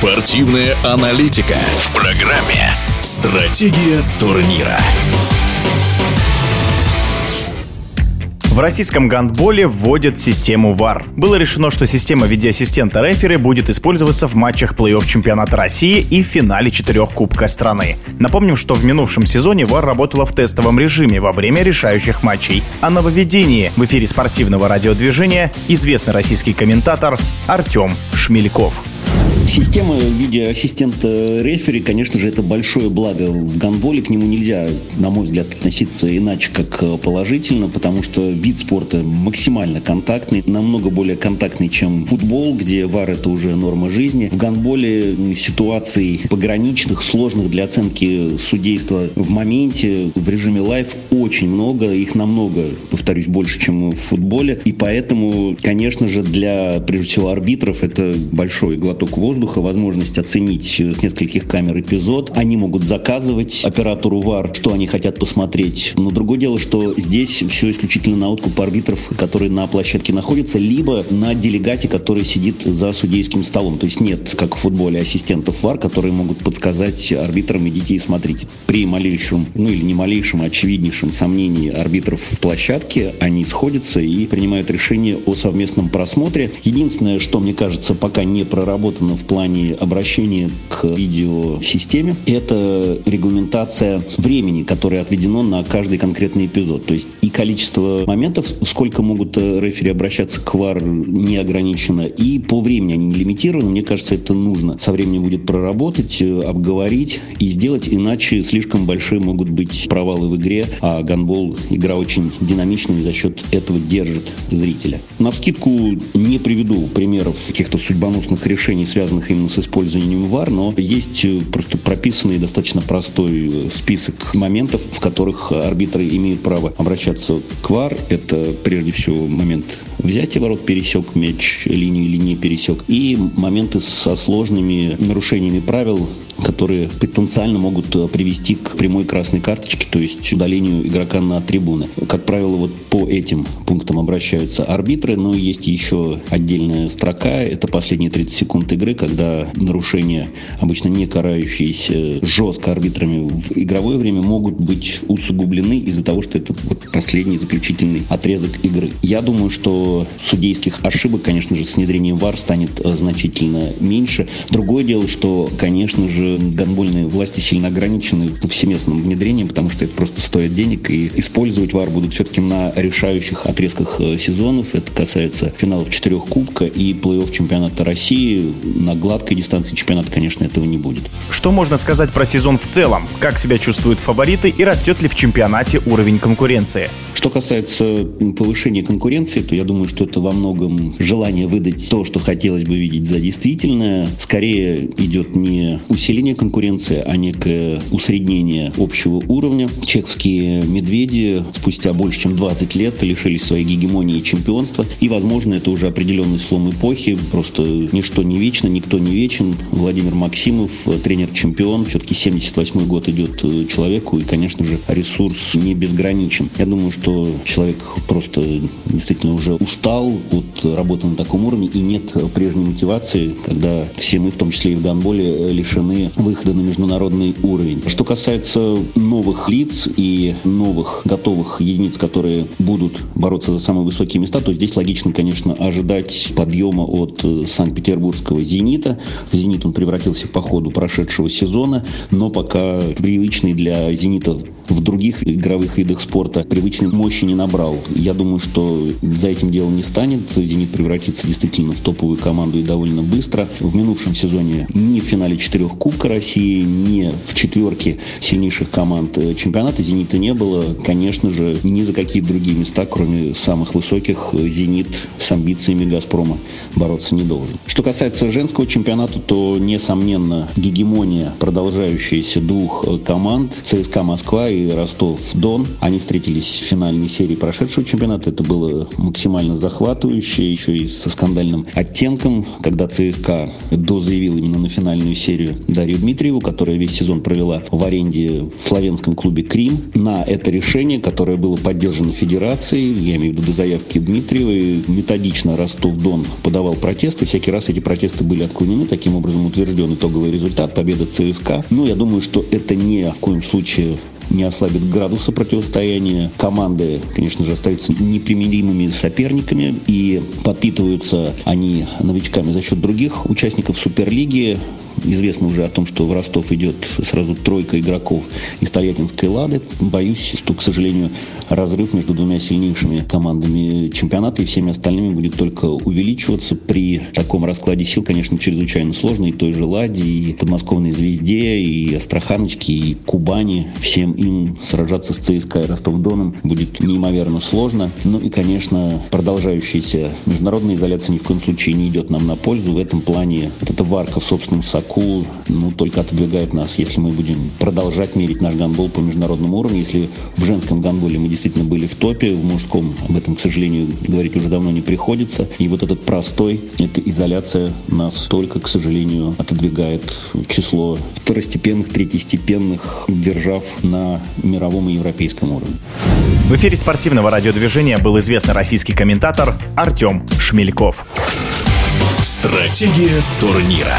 Спортивная аналитика в программе «Стратегия турнира». В российском гандболе вводят систему ВАР. Было решено, что система видеоассистента рефери будет использоваться в матчах плей-офф чемпионата России и в финале четырех Кубка страны. Напомним, что в минувшем сезоне ВАР работала в тестовом режиме во время решающих матчей. О нововведении в эфире спортивного радиодвижения известный российский комментатор Артем Шмельков. Система видеоассистента рефери, конечно же, это большое благо в гандболе. К нему нельзя, на мой взгляд, относиться иначе, как положительно, потому что вид спорта максимально контактный, намного более контактный, чем футбол, где VAR это уже норма жизни. В гандболе ситуаций пограничных, сложных для оценки судейства в моменте, в режиме live очень много, их намного, повторюсь, больше, чем в футболе. И поэтому, конечно же, для, прежде всего, арбитров это большой глоток воздуха воздуха возможность оценить с нескольких камер эпизод. Они могут заказывать оператору VAR, что они хотят посмотреть. Но другое дело, что здесь все исключительно на откуп арбитров, которые на площадке находятся, либо на делегате, который сидит за судейским столом. То есть нет, как в футболе, ассистентов ВАР, которые могут подсказать арбитрам идите и смотрите. При малейшем, ну или не малейшем, а очевиднейшем сомнении арбитров в площадке, они сходятся и принимают решение о совместном просмотре. Единственное, что, мне кажется, пока не проработано в плане обращения к видеосистеме, это регламентация времени, которое отведено на каждый конкретный эпизод. То есть и количество моментов, сколько могут э, рефери обращаться к ВАР, не ограничено, и по времени они не лимитированы. Мне кажется, это нужно со временем будет проработать, э, обговорить и сделать, иначе слишком большие могут быть провалы в игре, а гандбол игра очень динамичная и за счет этого держит зрителя. На вскидку не приведу примеров каких-то судьбоносных решений, связанных связанных именно с использованием ВАР, но есть э, просто прописанный достаточно простой э, список моментов, в которых арбитры имеют право обращаться к ВАР. Это прежде всего момент взятия ворот, пересек мяч линию или не пересек, и моменты со сложными нарушениями правил, которые потенциально могут э, привести к прямой красной карточке, то есть удалению игрока на трибуны. Как правило, вот по этим пунктам обращаются арбитры, но есть еще отдельная строка, это последние 30 секунд игры, когда нарушения, обычно не карающиеся жестко арбитрами в игровое время, могут быть усугублены из-за того, что это последний заключительный отрезок игры. Я думаю, что судейских ошибок, конечно же, с внедрением ВАР станет э, значительно меньше. Другое дело, что, конечно же, гонбольные власти сильно ограничены всеместным внедрением, потому что это просто стоит денег, и использовать ВАР будут все-таки на решающих отрезках э, сезонов. Это касается финалов четырех кубка и плей-офф чемпионата России. На гладкой дистанции чемпионата, конечно, этого не будет. Что можно сказать про сезон в целом? Как себя чувствуют фавориты и растет ли в чемпионате уровень конкуренции? Что касается повышения конкуренции, то я думаю, что это во многом желание выдать то, что хотелось бы видеть за действительное. Скорее идет не усиление усиление конкуренции, а некое усреднение общего уровня. Чехские медведи спустя больше чем 20 лет лишились своей гегемонии и чемпионства. И, возможно, это уже определенный слом эпохи. Просто ничто не вечно, никто не вечен. Владимир Максимов, тренер-чемпион. Все-таки 78 год идет э, человеку. И, конечно же, ресурс не безграничен. Я думаю, что человек просто действительно уже устал от работы на таком уровне. И нет прежней мотивации, когда все мы, в том числе и в гандболе, лишены выхода на международный уровень. Что касается новых лиц и новых готовых единиц, которые будут бороться за самые высокие места, то здесь логично, конечно, ожидать подъема от э, Санкт-Петербургского «Зенита». В «Зенит» он превратился по ходу прошедшего сезона, но пока привычный для «Зенита» в других игровых видах спорта привычной мощи не набрал. Я думаю, что за этим делом не станет. «Зенит» превратится действительно в топовую команду и довольно быстро. В минувшем сезоне ни в финале четырех Кубка России, ни в четверке сильнейших команд чемпионата «Зенита» не было. Конечно же, ни за какие другие места, кроме самых высоких, «Зенит» с амбициями «Газпрома» бороться не должен. Что касается женского чемпионата, то, несомненно, гегемония продолжающаяся двух команд ЦСКА Москва и Ростов-Дон. Они встретились в финальной серии прошедшего чемпионата. Это было максимально захватывающе, еще и со скандальным оттенком, когда ЦСКА дозаявил именно на финальную серию Дарью Дмитриеву, которая весь сезон провела в аренде в славянском клубе «Крим», на это решение, которое было поддержано Федерацией, я имею в виду до заявки Дмитриевой, методично Ростов-Дон подавал протесты, всякий раз эти протесты были отклонены, таким образом утвержден итоговый результат, победа ЦСКА. Ну, я думаю, что это не в коем случае не ослабит градуса противостояния. Команды, конечно же, остаются непримиримыми соперниками и подпитываются они новичками за счет других участников Суперлиги. Известно уже о том, что в Ростов идет сразу тройка игроков из Тольяттинской «Лады». Боюсь, что, к сожалению, разрыв между двумя сильнейшими командами чемпионата и всеми остальными будет только увеличиваться. При таком раскладе сил, конечно, чрезвычайно сложно и той же «Ладе», и подмосковной «Звезде», и «Астраханочке», и «Кубани». Всем им сражаться с ЦСКА и Ростов-Доном будет неимоверно сложно. Ну и, конечно, продолжающаяся международная изоляция ни в коем случае не идет нам на пользу. В этом плане вот эта варка в собственном соку ну, только отодвигает нас, если мы будем продолжать мерить наш гандбол по международному уровню. Если в женском гандболе мы действительно были в топе, в мужском об этом, к сожалению, говорить уже давно не приходится. И вот этот простой, эта изоляция нас только, к сожалению, отодвигает в число второстепенных, третьестепенных держав на мировом и европейском уровне. В эфире спортивного радиодвижения был известный российский комментатор Артем Шмельков. Стратегия турнира.